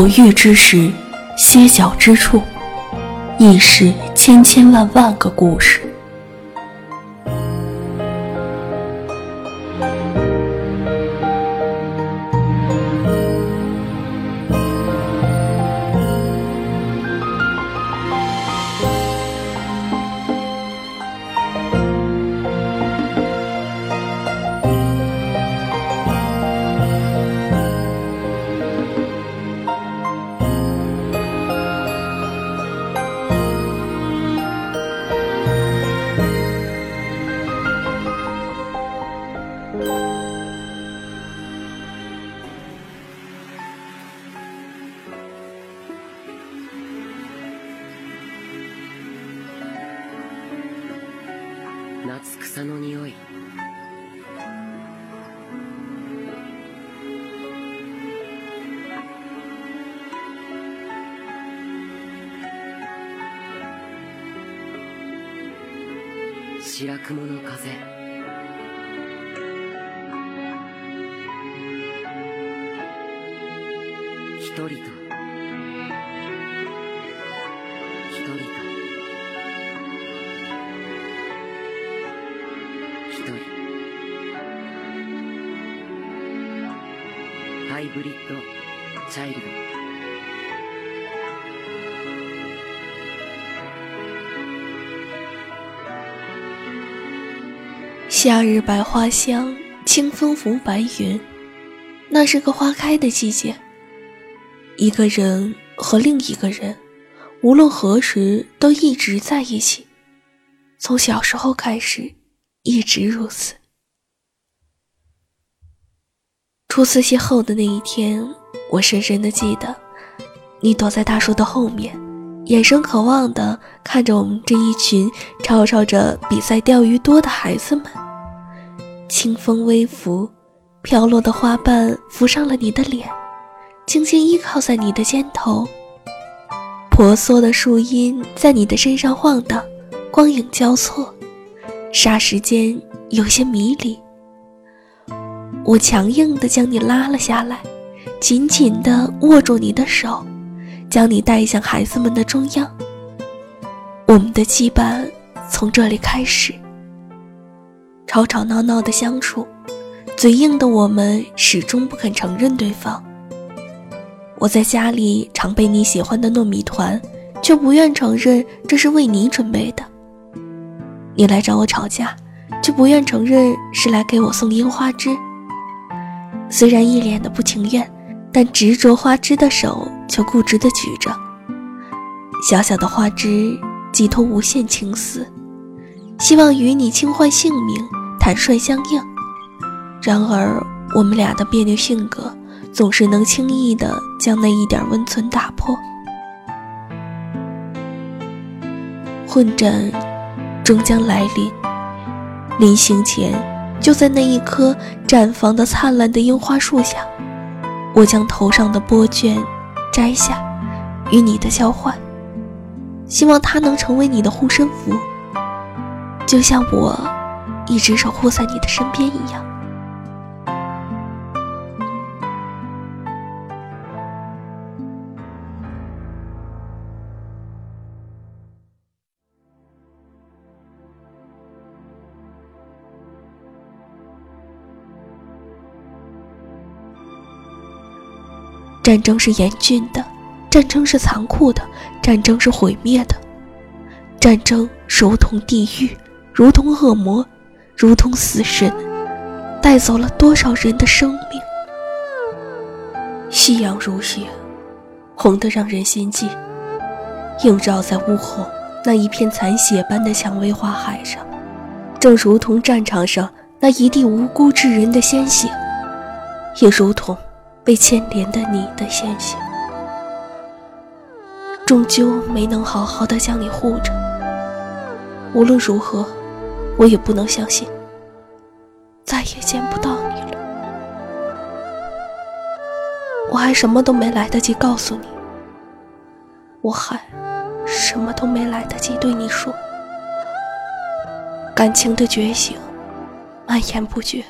偶遇之时，歇脚之处，亦是千千万万个故事。夏草の匂い。白雲の風。一人と。ブリッドチャイルド夏日百花香，清风拂白云。那是个花开的季节。一个人和另一个人，无论何时都一直在一起。从小时候开始，一直如此。 初次邂逅的那一天，我深深的记得，你躲在大树的后面，眼神渴望的看着我们这一群吵吵着比赛钓鱼多的孩子们。清风微拂，飘落的花瓣浮上了你的脸，轻轻依靠在你的肩头。婆娑的树荫在你的身上晃荡，光影交错，霎时间有些迷离。我强硬地将你拉了下来，紧紧地握住你的手，将你带向孩子们的中央。我们的羁绊从这里开始。吵吵闹闹的相处，嘴硬的我们始终不肯承认对方。我在家里常备你喜欢的糯米团，却不愿承认这是为你准备的。你来找我吵架，却不愿承认是来给我送樱花枝。虽然一脸的不情愿，但执着花枝的手却固执的举着。小小的花枝寄托无限情思，希望与你轻换姓名。坦率相应，然而我们俩的别扭性格总是能轻易的将那一点温存打破。混战终将来临，临行前，就在那一棵绽放的灿烂的樱花树下，我将头上的波卷摘下，与你的交换，希望它能成为你的护身符，就像我。一直守护在你的身边一样。战争是严峻的，战争是残酷的，战争是毁灭的，战争如同地狱，如同恶魔。如同死神，带走了多少人的生命？夕阳如血，红得让人心悸，映照在屋后那一片残血般的蔷薇花海上，正如同战场上那一地无辜之人的鲜血，也如同被牵连的你的鲜血，终究没能好好的将你护着。无论如何。我也不能相信，再也见不到你了。我还什么都没来得及告诉你，我还什么都没来得及对你说。感情的觉醒蔓延不绝，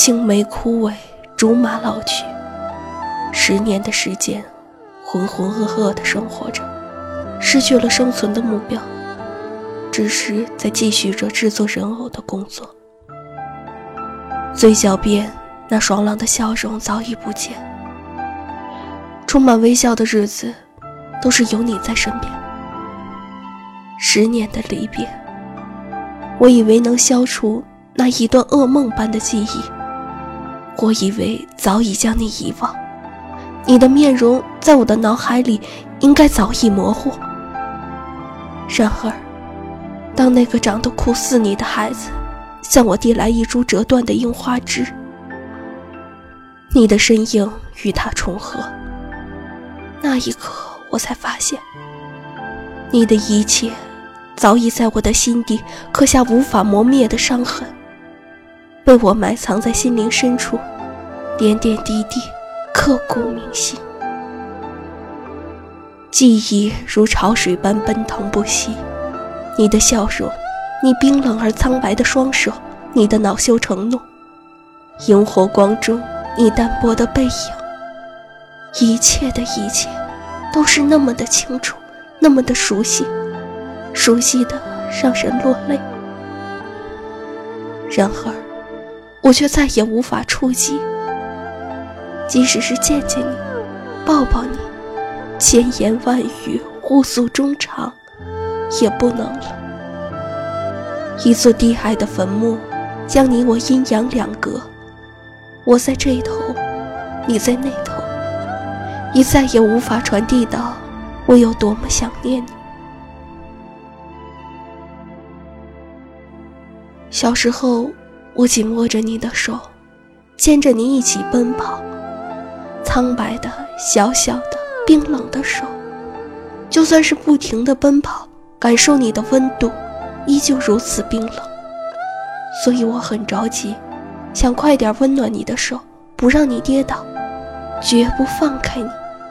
青梅枯萎，竹马老去，十年的时间，浑浑噩噩的生活着，失去了生存的目标，只是在继续着制作人偶的工作。嘴角边那爽朗的笑容早已不见，充满微笑的日子，都是有你在身边。十年的离别，我以为能消除那一段噩梦般的记忆，我以为早已将你遗忘，你的面容在我的脑海里应该早已模糊。然而，当那个长得酷似你的孩子。向我递来一株折断的樱花枝，你的身影与他重合。那一刻，我才发现，你的一切早已在我的心底刻下无法磨灭的伤痕，被我埋藏在心灵深处，点点滴滴刻骨铭心。记忆如潮水般奔腾不息，你的笑容。你冰冷而苍白的双手，你的恼羞成怒，萤火光中你淡薄的背影，一切的一切，都是那么的清楚，那么的熟悉，熟悉的让人落泪。然而，我却再也无法触及，即使是见见你，抱抱你，千言万语互诉衷肠，也不能了。一座低矮的坟墓，将你我阴阳两隔。我在这一头，你在那头，你再也无法传递到我有多么想念你。小时候，我紧握着你的手，牵着你一起奔跑。苍白的、小小的、冰冷的手，就算是不停的奔跑，感受你的温度。依旧如此冰冷，所以我很着急，想快点温暖你的手，不让你跌倒，绝不放开你，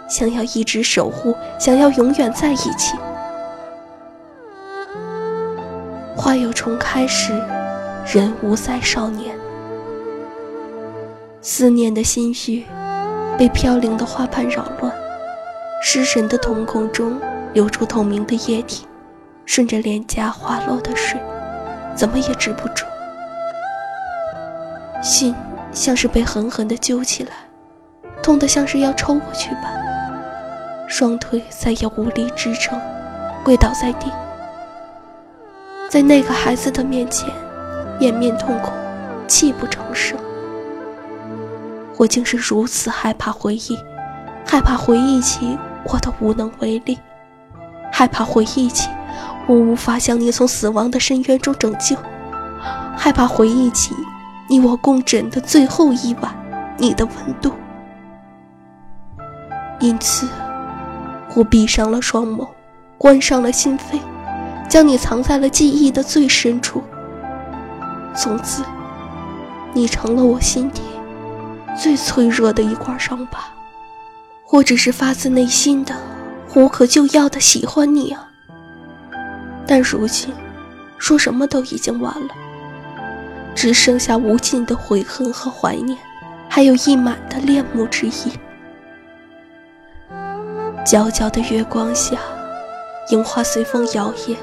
想要一直守护，想要永远在一起。花有重开时，人无再少年。思念的心绪被飘零的花瓣扰乱，失神的瞳孔中流出透明的液体。顺着脸颊滑落的水，怎么也止不住。心像是被狠狠地揪起来，痛得像是要抽过去般。双腿再也无力支撑，跪倒在地。在那个孩子的面前，掩面痛哭，泣不成声。我竟是如此害怕回忆，害怕回忆起我的无能为力，害怕回忆起。我无法将你从死亡的深渊中拯救，害怕回忆起你我共枕的最后一晚，你的温度。因此，我闭上了双眸，关上了心扉，将你藏在了记忆的最深处。从此，你成了我心底最脆弱的一块伤疤。我只是发自内心的、无可救药的喜欢你啊！但如今，说什么都已经晚了，只剩下无尽的悔恨和怀念，还有溢满的恋慕之意。皎皎的月光下，樱花随风摇曳，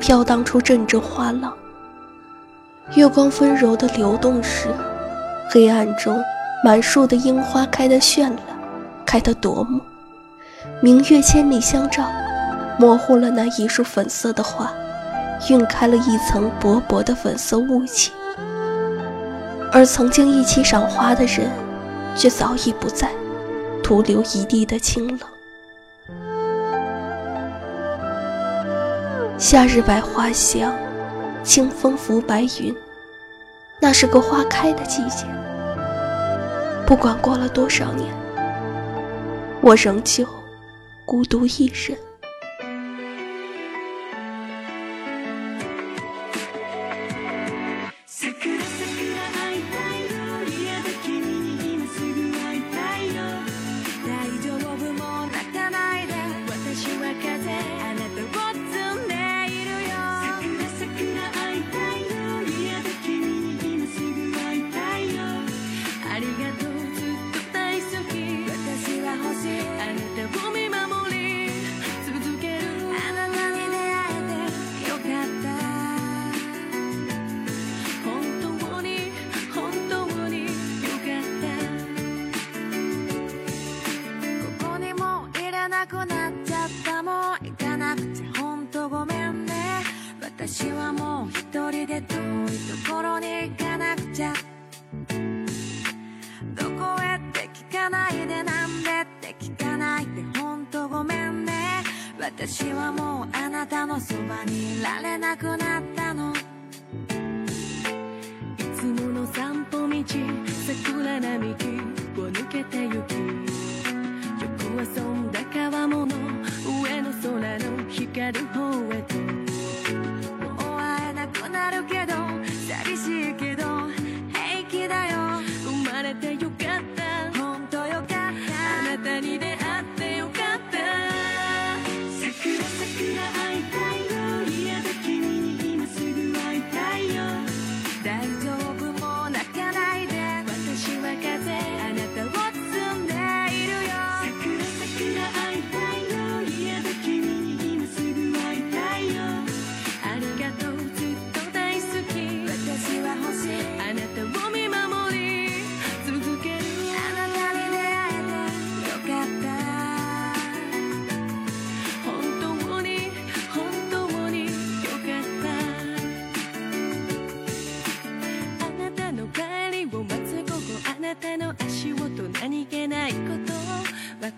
飘荡出阵阵花浪。月光温柔的流动时，黑暗中满树的樱花开得绚烂，开得夺目。明月千里相照。模糊了那一束粉色的花，晕开了一层薄薄的粉色雾气，而曾经一起赏花的人，却早已不在，徒留一地的清冷。夏日百花香，清风拂白云，那是个花开的季节。不管过了多少年，我仍旧孤独一人。もう一人で遠いところに行かなくちゃ。どこへって聞かないでなんでって聞かないでほんとごめんね。私はもうあなたのそばにいられなくなったの。いつもの散歩道桜並木を抜けてゆき横遊んだ川もの上の空の光る方へとなるけど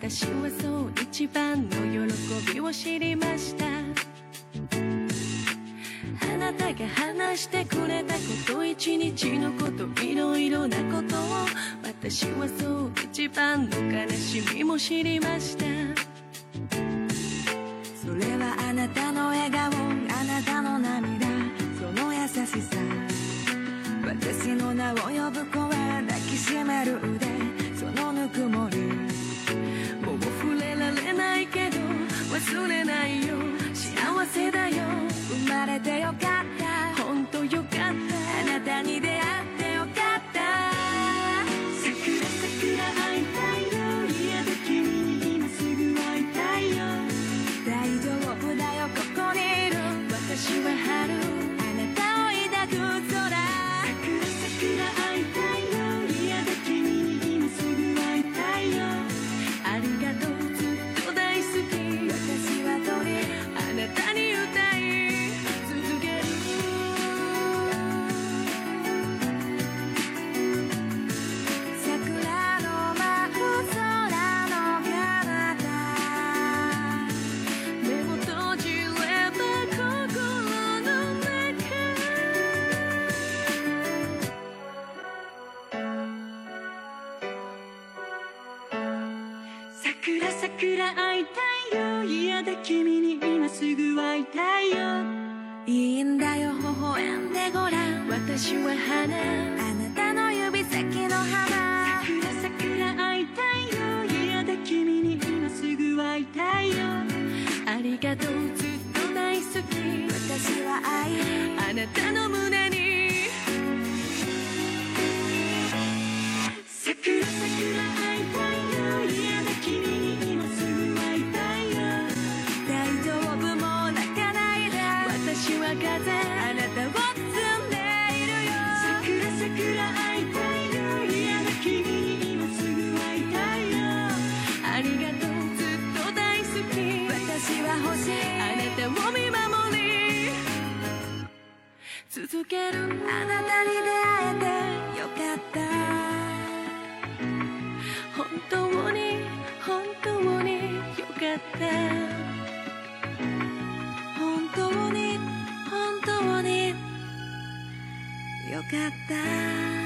私はそう一番の喜びを知りました。あなたが話してくれたこと一日のこといろいろなことを私はそう一番の悲しみも知りました。それはあなたの笑顔あなたの涙。その優しさ。私の名を呼ぶ声抱きしめる腕。嫌だ君に今すぐ会いたいよ。いいんだよ微笑んでごらん。私は花。あなたの指先の花。桜桜会いたいよ。嫌だ君に今すぐ会いたいよ。ありがとうずっと大好き。私は愛。あなたの私は欲しいあなたを見守り続けるあなたに出会えてよかった。本当に本当によかった本当に本当によかった。